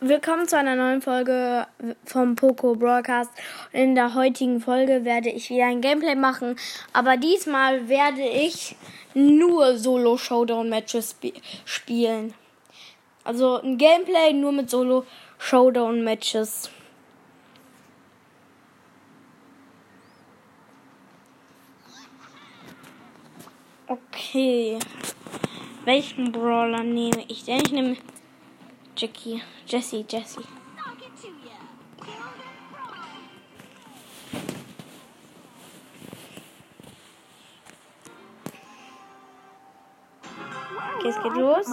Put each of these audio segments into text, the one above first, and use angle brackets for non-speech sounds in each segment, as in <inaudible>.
Willkommen zu einer neuen Folge vom Poco Broadcast. In der heutigen Folge werde ich wieder ein Gameplay machen, aber diesmal werde ich nur Solo Showdown Matches sp spielen. Also ein Gameplay nur mit Solo Showdown Matches. Okay. Welchen Brawler nehme ich denn? Ich nehme Jackie. Jesse, Jesse. Okay, es geht los.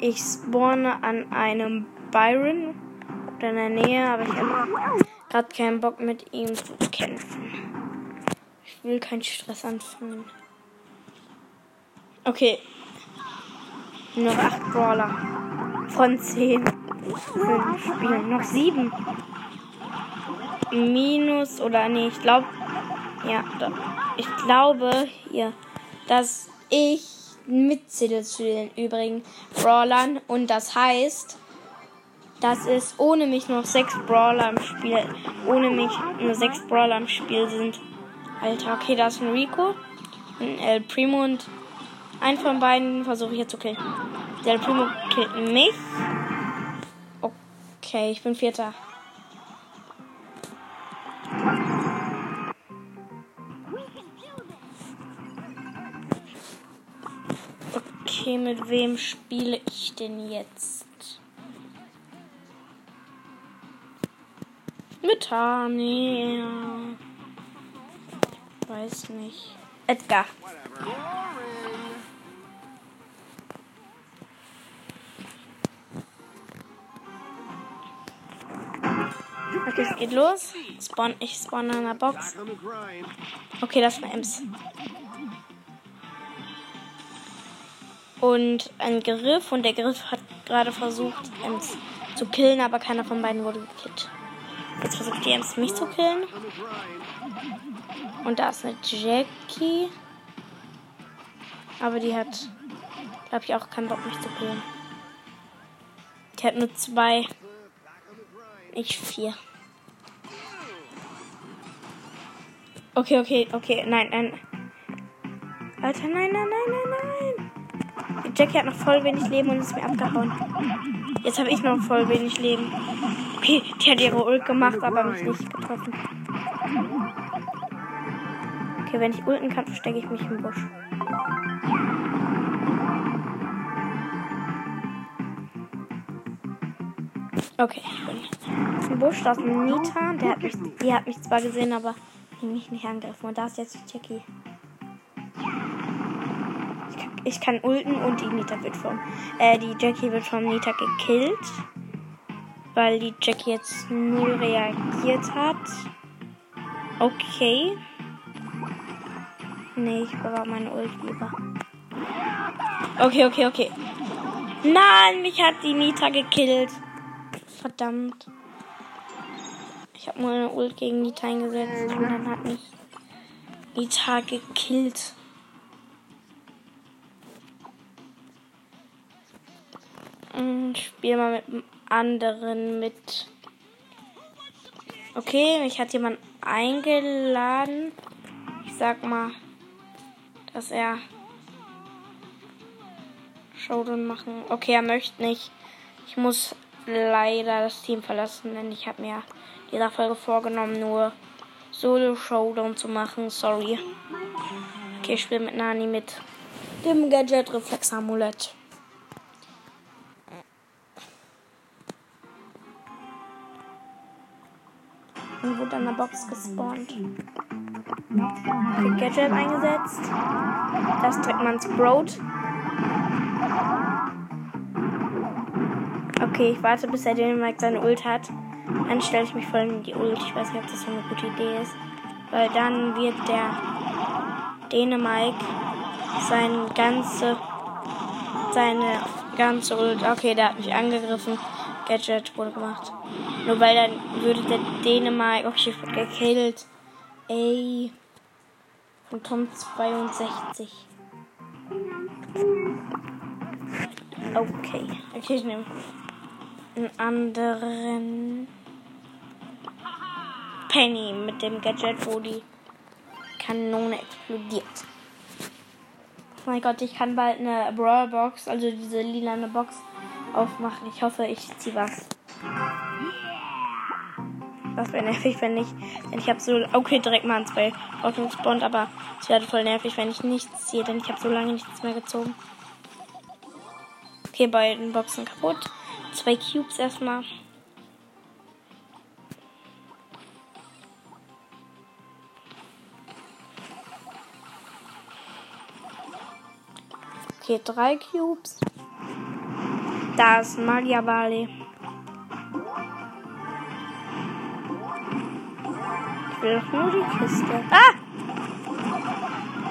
Ich spawne an einem Byron oder in der Nähe, aber ich habe gerade keinen Bock mit ihm zu kämpfen. Ich will keinen Stress anfangen. Okay. Noch acht Brawler. Von zehn. Fünf Spielen. Noch sieben. Minus oder nee, ich glaube. Ja, doch. Ich glaube hier, dass ich mitzähle zu den übrigen Brawlern. Und das heißt, dass es ohne mich noch sechs Brawler im Spiel. Ohne mich nur sechs Brawler im Spiel sind. Alter, okay, da ist ein Rico. Ein El Primo und ein von beiden versuche ich jetzt zu killen. Der Primo killt mich. Okay, ich bin Vierter. Okay, mit wem spiele ich denn jetzt? Mit Tanja. Weiß nicht. Edgar. Okay, es geht los. Spawn, ich spawn in einer Box. Okay, das war Ems. Und ein Griff und der Griff hat gerade versucht, Ems zu killen, aber keiner von beiden wurde gekillt. Jetzt versucht die Ems mich zu killen. Und da ist eine Jackie. Aber die hat, glaube ich, auch keinen Bock, mich zu killen. Die hat nur zwei. Ich vier. Okay, okay, okay. Nein, nein. Alter, nein, nein, nein, nein, nein. Die Jackie hat noch voll wenig Leben und ist mir abgehauen. Jetzt habe ich noch voll wenig Leben. Okay, die hat ihre Ult gemacht, aber mich nicht getroffen. Okay, wenn ich ulten kann, verstecke ich mich im Busch. Okay, ich bin im Busch. Da ist ein Nita. Der hat mich, die hat mich zwar gesehen, aber mich nicht angegriffen. Und da ist jetzt die Jackie. Ich kann, ich kann ulten und die Nita wird vom. Äh, die Jackie wird vom Nita gekillt. Weil die Jackie jetzt null reagiert hat. Okay. Nee, ich bewahre meine Ult lieber. Okay, okay, okay. Nein, mich hat die Nita gekillt. Verdammt. Ich habe nur eine Ult gegen Nita eingesetzt und dann hat mich Nita gekillt. Ich spiele mal mit einem anderen mit. Okay, mich hat jemand eingeladen. Ich sag mal, dass er Showdown machen. Okay, er möchte nicht. Ich muss leider das Team verlassen, denn ich habe mir dieser Folge vorgenommen, nur Solo Showdown zu machen. Sorry. Okay, ich spiele mit Nani mit dem Gadget Reflex Amulett. Und wurde an der Box gespawnt. Okay, Gadget eingesetzt. Das trägt man Sprout. Okay, ich warte, bis er Dänemark seine Ult hat. Dann stelle ich mich voll in die Ult. Ich weiß nicht, ob das so eine gute Idee ist. Weil dann wird der Dänemark sein ganze, seine ganze Ult. Okay, der hat mich angegriffen. Gadget wurde gemacht. Nur weil dann würde der Dänemark. Okay, ich wurde gekillt. Ey. Und Tom 62. Okay. Okay, ich nehme einen anderen Penny mit dem Gadget, wo die Kanone explodiert. Oh mein Gott, ich kann bald eine Brawl Box, also diese lilane Box, aufmachen. Ich hoffe, ich ziehe was. Das wäre nervig, wenn ich. Denn ich habe so. Okay, direkt mal ein zwei Ordnungsbond, aber es wäre voll nervig, wenn ich nichts ziehe, denn ich habe so lange nichts mehr gezogen. Okay, beiden Boxen kaputt. Zwei Cubes erstmal. Okay, drei Cubes. Da ist Magia Bali. Ich will doch nur die Kiste. Ah!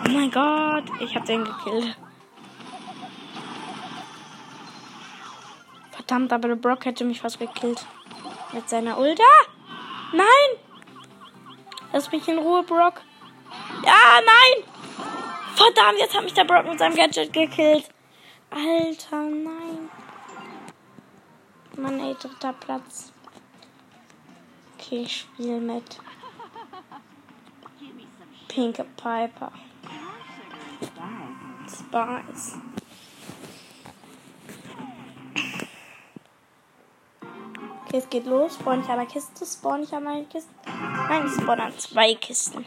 Oh mein Gott, ich hab den gekillt. Verdammt, aber der Brock hätte mich fast gekillt. Mit seiner Ult. Ah! Nein! Lass mich in Ruhe, Brock. Ah, nein! Verdammt, jetzt hat mich der Brock mit seinem Gadget gekillt. Alter, nein. Mann, ey, dritter Platz. Okay, ich spiele mit. Pinke Piper. Spice. Okay, es geht los. Spawn ich an der Kiste? Spawn ich an einer Kiste? Nein, ich spawn an zwei Kisten.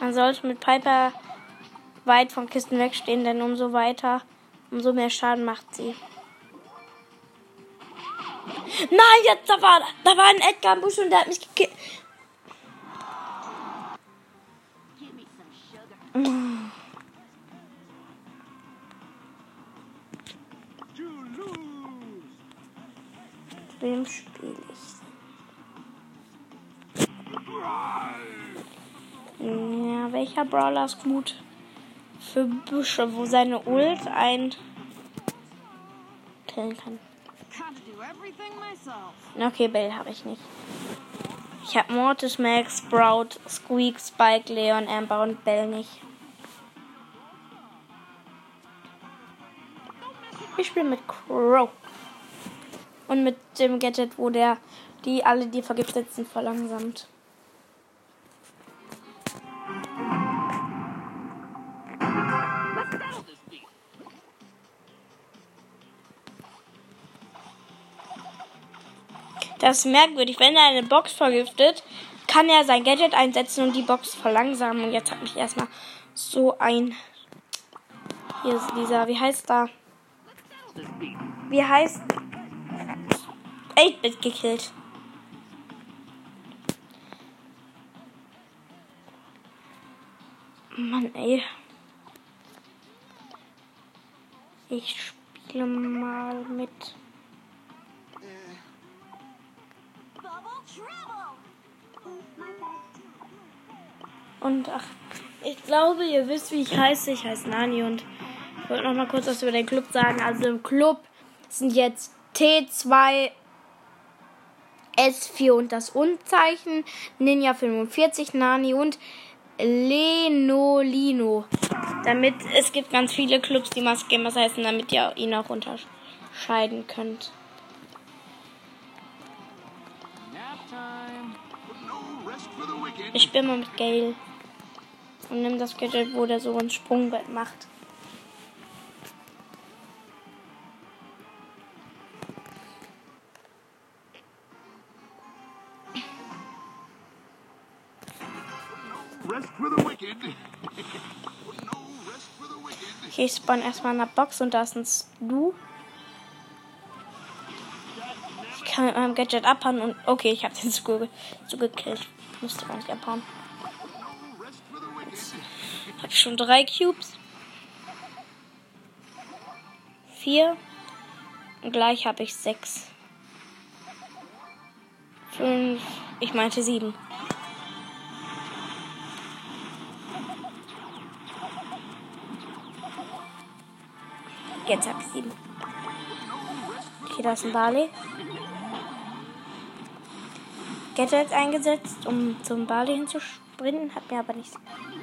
Man sollte mit Piper weit von Kisten wegstehen, denn umso weiter, umso mehr Schaden macht sie. Nein, jetzt da war, da war ein Edgar im Busch und der hat mich gekillt. Wem spiele ich? Ja, welcher Brawler ist gut für Büsche, wo seine Ult ein killen kann? Okay, Bell habe ich nicht. Ich habe Mortis, Max, Sprout, Squeak, Spike, Leon, Amber und Bell nicht. Ich spiele mit Crow. Und mit dem Gadget, wo der die alle, die vergiftet sind, verlangsamt. Das ist merkwürdig. Wenn er eine Box vergiftet, kann er sein Gadget einsetzen und die Box verlangsamen. Und jetzt hat mich erstmal so ein. Hier ist dieser. Wie heißt da? Wie heißt. 8-Bit gekillt. Mann, ey. Ich spiele mal mit. Und ach, ich glaube, ihr wisst, wie ich heiße. Ich heiße Nani und ich wollte noch mal kurz was über den Club sagen. Also im Club sind jetzt T2, S4 und das Unzeichen, Ninja 45, Nani und Lenolino. Damit es gibt ganz viele Clubs, die Mask Gamers heißen, damit ihr ihn auch unterscheiden könnt. Ich bin mal mit Gale. Und nimm das Gadget, wo der so ein Sprungbrett macht. Okay, ich <laughs> spawn erstmal in der Box und da ist ein Stu. Ich kann mit meinem Gadget abhauen und. Okay, ich habe den Stu gekillt. Ich musste gar nicht abhauen. Habe ich schon drei Cubes. Vier. Und gleich habe ich sechs. Fünf. Ich meinte sieben. Jetzt habe ich sieben. Okay, da ist ein Barley. Gadget eingesetzt, um zum Barley hinzusprinten. Hat mir aber nichts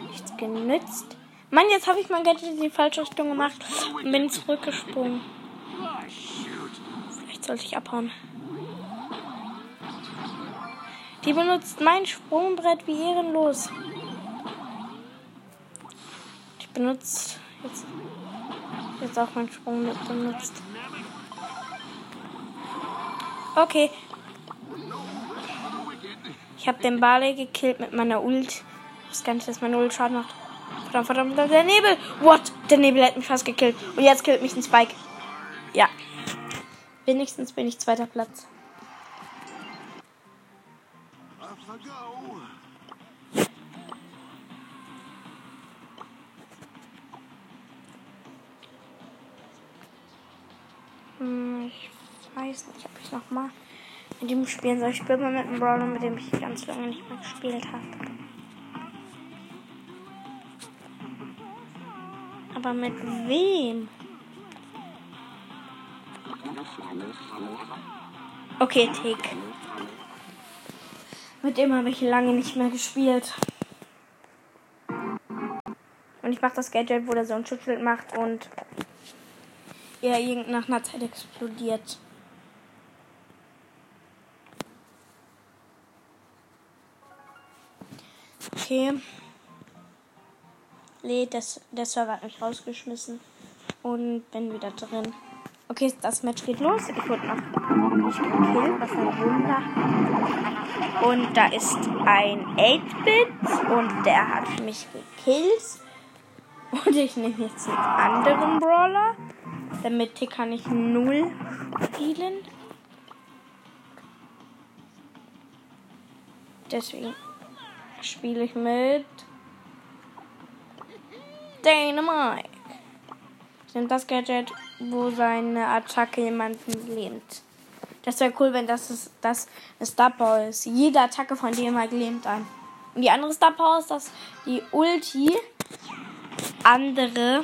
nichts genützt. Mann, jetzt habe ich mein Gadget in die falsche Richtung gemacht und bin zurückgesprungen. Vielleicht sollte ich abhauen. Die benutzt mein Sprungbrett wie ehrenlos. Ich benutze jetzt, jetzt auch mein Sprungbrett benutzt. Okay. Habe den Barley gekillt mit meiner Ult. Ich weiß gar nicht, dass meine Ult Schaden macht. Verdammt, verdammt, der Nebel. What? Der Nebel hat mich fast gekillt. Und jetzt killt mich ein Spike. Ja. Wenigstens bin ich zweiter Platz. Hm, ich weiß nicht, ob ich noch mal mit dem spielen soll. Ich spiele mal mit einem Brawler, mit dem ich ganz lange nicht mehr gespielt habe. Aber mit wem? Okay, Tick. Mit dem habe ich lange nicht mehr gespielt. Und ich mache das Gadget, wo der so ein Schutzschild macht und er irgend nach einer Zeit explodiert. Okay. Lädt, das, der Server hat mich rausgeschmissen und bin wieder drin. Okay, das Match geht los. Ich wurde noch nicht gekillt, was ein Wunder. Und da ist ein 8-Bit und der hat mich gekillt. Und ich nehme jetzt einen anderen Brawler. Damit hier kann ich null spielen. Deswegen spiele ich mit Dynamite. Ich nehme das Gadget, wo seine Attacke jemanden lähmt. Das wäre cool, wenn das ist, das Star Power ist. Jede Attacke von dem mal gelähmt ein. Und die andere Star Power ist, dass die Ulti andere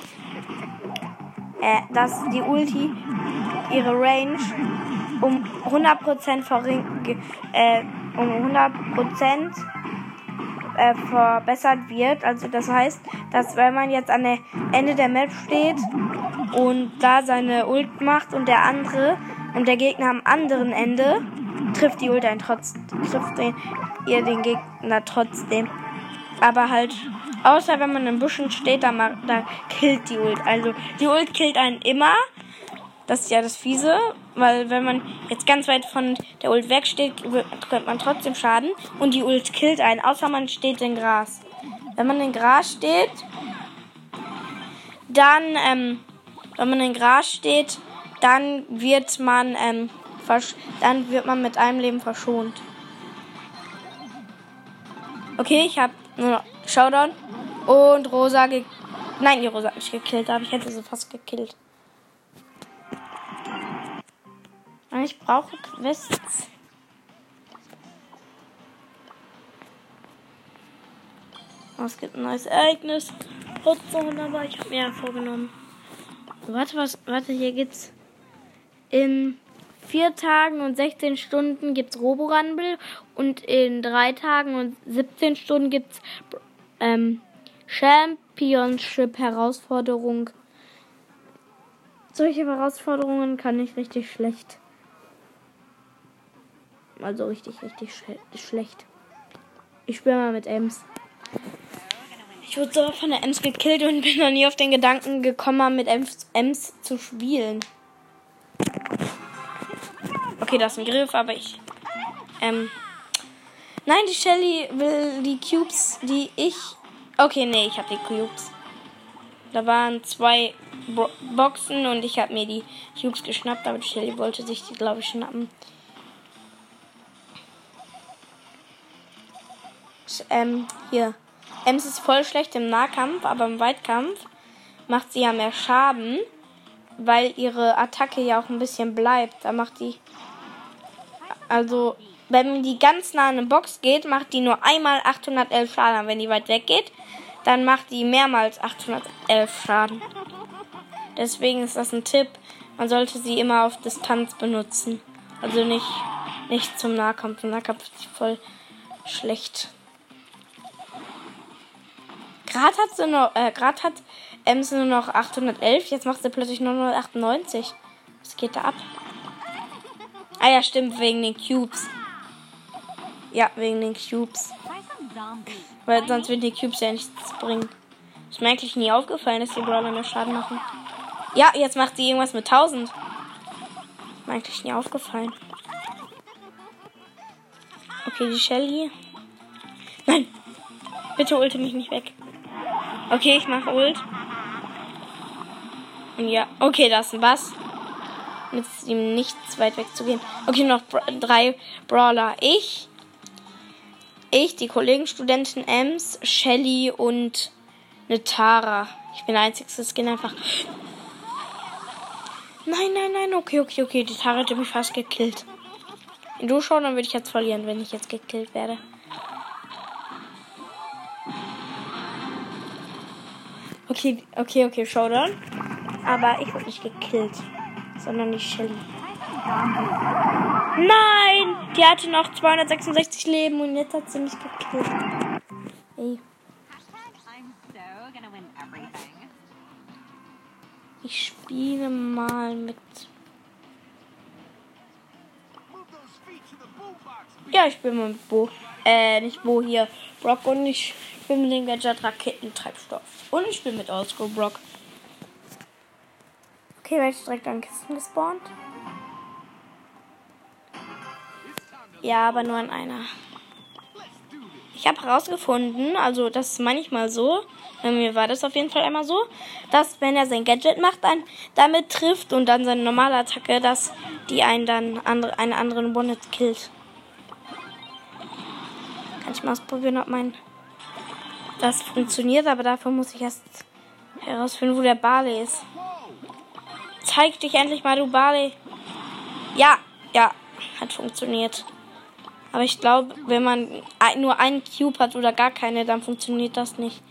äh, dass die Ulti ihre Range um 100% verring äh, um 100% äh, verbessert wird. Also das heißt, dass wenn man jetzt an der Ende der Map steht und da seine Ult macht und der andere und der Gegner am anderen Ende trifft die Ult einen trotzdem trifft den, ihr den Gegner trotzdem. Aber halt Außer wenn man in Büschen steht, da, da killt die Ult. Also die Ult killt einen immer. Das ist ja das Fiese, weil wenn man jetzt ganz weit von der Ult wegsteht, kriegt man trotzdem Schaden. Und die Ult killt einen, außer man steht in Gras. Wenn man in Gras steht, dann, ähm, wenn man in Gras steht, dann wird man, ähm, dann wird man mit einem Leben verschont. Okay, ich habe nur noch Showdown. Und Rosa ge Nein, die Rosa hat mich gekillt, aber ich hätte sie fast gekillt. Ich brauche Quests. Oh, es gibt ein neues Ereignis. aber ich habe mir vorgenommen. Warte, was, warte, hier gibt's in vier Tagen und 16 Stunden gibt's Roborumble und in drei Tagen und 17 Stunden gibt's ähm, Championship-Herausforderung. Solche Herausforderungen kann ich richtig schlecht. Also richtig, richtig sch schlecht. Ich spiele mal mit Ems. Ich wurde so von der Ems gekillt und bin noch nie auf den Gedanken gekommen, mit Ems, Ems zu spielen. Okay, das ist ein Griff, aber ich. Ähm. Nein, die Shelly will die Cubes, die ich Okay, nee, ich habe die Cubes. Da waren zwei Bo Boxen und ich habe mir die Cubes geschnappt, aber die Shelly wollte sich die, glaube ich, schnappen. Ähm, hier. Ems ist voll schlecht im Nahkampf, aber im Weitkampf macht sie ja mehr Schaden, weil ihre Attacke ja auch ein bisschen bleibt. Da macht die. Also, wenn die ganz nah an eine Box geht, macht die nur einmal 811 Schaden. Wenn die weit weg geht, dann macht die mehrmals 811 Schaden. Deswegen ist das ein Tipp. Man sollte sie immer auf Distanz benutzen. Also nicht, nicht zum Nahkampf. Im Nahkampf ist sie voll schlecht. Gerade hat sie noch, äh, gerade hat Ems nur noch 811. Jetzt macht sie plötzlich nur 998. Was geht da ab? Ah ja, stimmt, wegen den Cubes. Ja, wegen den Cubes. Weil sonst würden die Cubes ja nichts bringen. Ist mir eigentlich nie aufgefallen, dass die Brawler mehr Schaden machen. Ja, jetzt macht sie irgendwas mit 1000. Ist mir eigentlich nie aufgefallen. Okay, die Shelly. Nein! Bitte ulte mich nicht weg. Okay, ich mache Ult. Ja, okay, das ist ein Bass. Mit ihm nichts weit weg zu gehen. Okay, noch drei Brawler. Ich, ich, die Kollegen, Studentin Ems, Shelly und eine Tara. Ich bin der einzige Skin einfach. Nein, nein, nein, okay, okay, okay. Die Tara hat mich fast gekillt. Wenn du schon, dann würde ich jetzt verlieren, wenn ich jetzt gekillt werde. Okay, okay, okay, Showdown. Aber ich wurde nicht gekillt, sondern die Shelly. Nein! Die hatte noch 266 Leben und jetzt hat sie mich gekillt. Ey. Ich spiele mal mit. Ja, ich mal mit Bo. Äh, nicht Bo hier. Brock und ich spiele mit dem Gadget Raketentreibstoff. Und ich spiele mit Oldschool Brock. Okay, werde ich direkt an Kisten gespawnt. Ja, aber nur an einer. Ich habe herausgefunden, also das ist manchmal so, bei mir war das auf jeden Fall einmal so, dass wenn er sein Gadget macht, dann damit trifft und dann seine normale Attacke, dass die einen dann andere, einen anderen Bonnet killt. Kann ich mal ausprobieren, ob mein das funktioniert, aber dafür muss ich erst herausfinden, wo der Barley ist. Zeig dich endlich mal, du Barley. Ja, ja, hat funktioniert. Aber ich glaube, wenn man nur einen Cube hat oder gar keine, dann funktioniert das nicht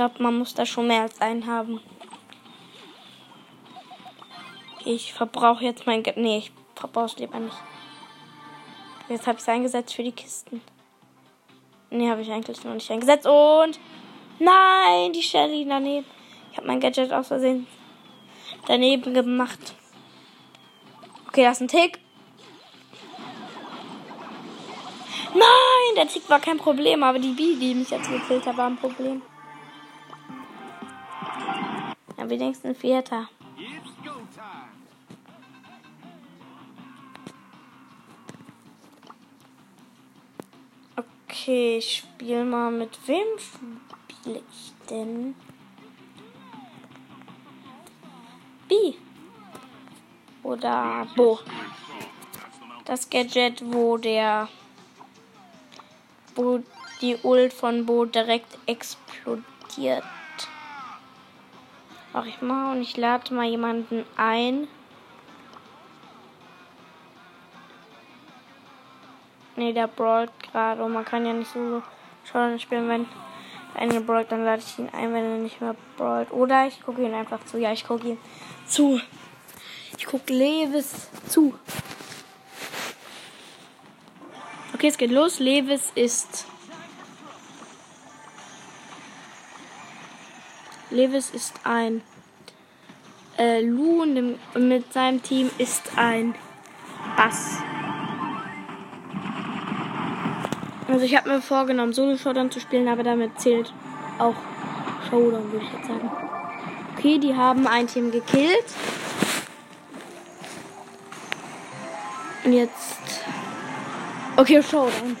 glaube, man muss da schon mehr als einen haben. Ich verbrauche jetzt mein Geld. Nee, ich verbrauche es lieber nicht. Jetzt habe ich es eingesetzt für die Kisten. Nee, habe ich eigentlich noch nicht eingesetzt. Und. Nein, die Shelly daneben. Ich habe mein Gadget aus Versehen daneben gemacht. Okay, das ist ein Tick. Nein, der Tick war kein Problem, aber die Bee, die mich jetzt gekillt hat, war ein Problem. Ja, wenigstens Vierter. Okay, ich spiele mal. Mit wem spiele ich denn? B. Oder Bo. Das Gadget, wo der. Wo die Ult von Bo direkt explodiert. Mach ich mal und ich lade mal jemanden ein. Ne, der brawlt gerade und man kann ja nicht so schon spielen, wenn einer brawlt, dann lade ich ihn ein, wenn er nicht mehr brawlt. Oder ich gucke ihn einfach zu. Ja, ich gucke ihn zu. Ich gucke Levis zu. Okay, es geht los. Levis ist Lewis ist ein äh, und mit seinem Team ist ein Bass. Also ich habe mir vorgenommen, Solo Showdown zu spielen, aber damit zählt auch Showdown, würde ich jetzt sagen. Okay, die haben ein Team gekillt. Und jetzt. Okay, Showdown.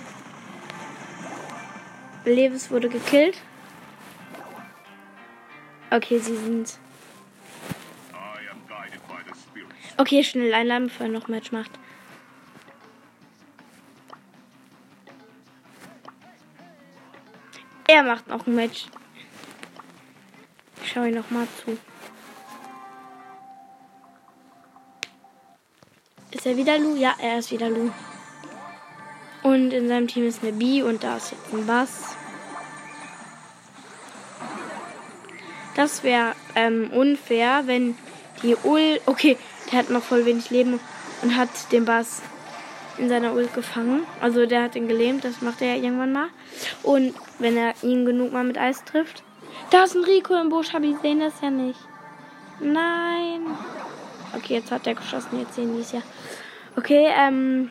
Lewis wurde gekillt. Okay, sie sind. Okay, schnell einladen, bevor er noch Match macht. Er macht noch ein Match. Ich schaue ihn noch mal zu. Ist er wieder Lu? Ja, er ist wieder Lu. Und in seinem Team ist eine B und da ist jetzt ein Bass. Das wäre ähm, unfair, wenn die Ul. Okay, der hat noch voll wenig Leben und hat den Bass in seiner Ult gefangen. Also der hat ihn gelähmt, das macht er ja irgendwann mal. Und wenn er ihn genug mal mit Eis trifft. Da ist ein Rico im Busch, aber die sehen das ja nicht. Nein. Okay, jetzt hat er geschossen, jetzt sehen die es ja. Okay, ähm.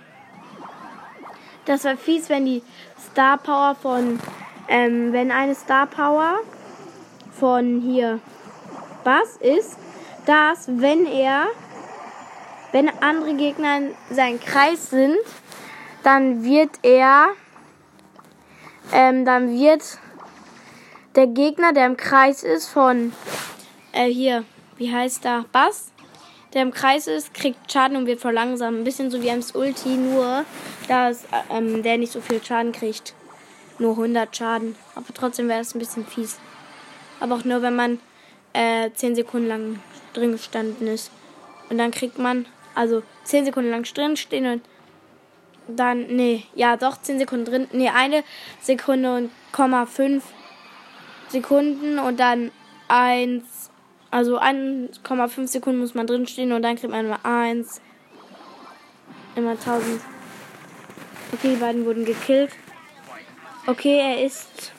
Das wäre fies, wenn die Star Power von. Ähm, wenn eine Star Power von hier. Was ist, dass wenn er. Wenn andere Gegner in seinem Kreis sind, dann wird er. Ähm, dann wird der Gegner, der im Kreis ist, von. Äh, hier. Wie heißt da? Bass? Der im Kreis ist, kriegt Schaden und wird verlangsamt. Ein bisschen so wie Ems Ulti, nur dass ähm, der nicht so viel Schaden kriegt. Nur 100 Schaden. Aber trotzdem wäre es ein bisschen fies. Aber auch nur, wenn man äh, 10 Sekunden lang drin gestanden ist. Und dann kriegt man, also 10 Sekunden lang drin stehen und dann, nee, ja doch, 10 Sekunden drin, nee, eine Sekunde und Komma 5 Sekunden und dann 1 also 1,5 Sekunden muss man drinstehen und dann kriegt man immer 1. Immer 1000. Okay, die beiden wurden gekillt. Okay, er ist.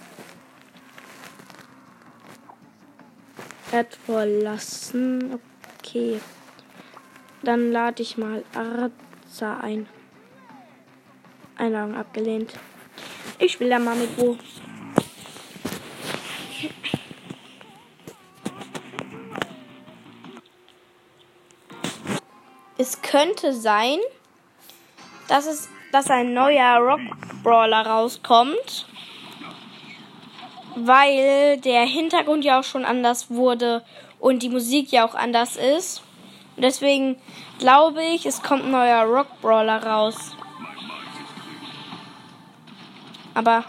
Er hat verlassen. Okay. Dann lade ich mal Arza ein. Einladung abgelehnt. Ich spiele da mal mit Wo. Es könnte sein, dass es dass ein neuer Rock Brawler rauskommt, weil der Hintergrund ja auch schon anders wurde und die Musik ja auch anders ist. Und deswegen glaube ich, es kommt ein neuer Rock Brawler raus. Aber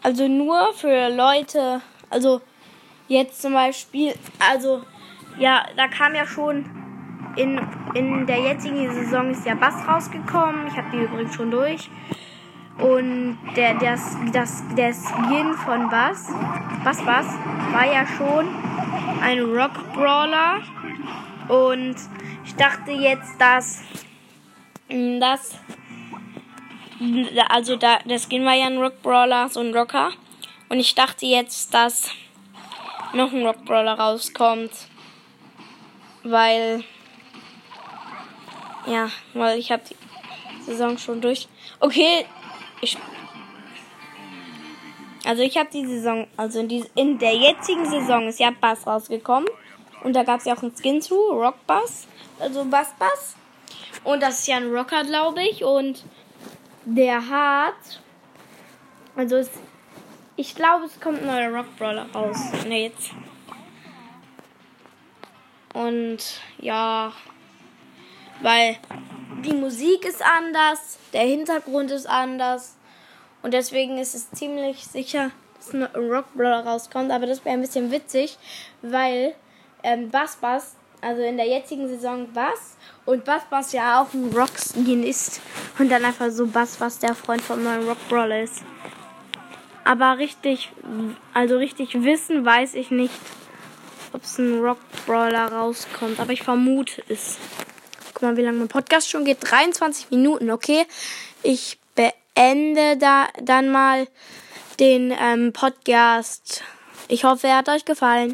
also nur für Leute, also jetzt zum Beispiel, also ja, da kam ja schon in, in der jetzigen Saison ist ja Bass rausgekommen. Ich habe die übrigens schon durch. Und der, das, das, der Skin von Bass, Bass Bass, war ja schon ein Rock Brawler. Und ich dachte jetzt, dass das, also da, der Skin war ja ein Rock Brawler, so ein Rocker. Und ich dachte jetzt, dass noch ein Rock Brawler rauskommt. Weil ja, weil ich habe die Saison schon durch. Okay, ich. Also ich habe die Saison, also in, die, in der jetzigen Saison ist ja Bass rausgekommen. Und da gab es ja auch einen Skin zu, Rock Bass, also Bass Bass. Und das ist ja ein Rocker, glaube ich. Und der hat, also es, ich glaube, es kommt ein neuer Rock Brawler raus. Ne, jetzt. Und ja, weil die Musik ist anders, der Hintergrund ist anders. Und deswegen ist es ziemlich sicher, dass ein Rockbrawler rauskommt, aber das wäre ein bisschen witzig, weil ähm, Bass Bass, also in der jetzigen Saison Bass und Bass Bass ja auch ein Rockskin ist und dann einfach so Bass Bass der Freund von meinem Rockbrawler ist. Aber richtig, also richtig wissen weiß ich nicht, ob es ein Rockbrawler rauskommt, aber ich vermute es mal, wie lange mein Podcast schon geht. 23 Minuten, okay. Ich beende da dann mal den ähm, Podcast. Ich hoffe, er hat euch gefallen.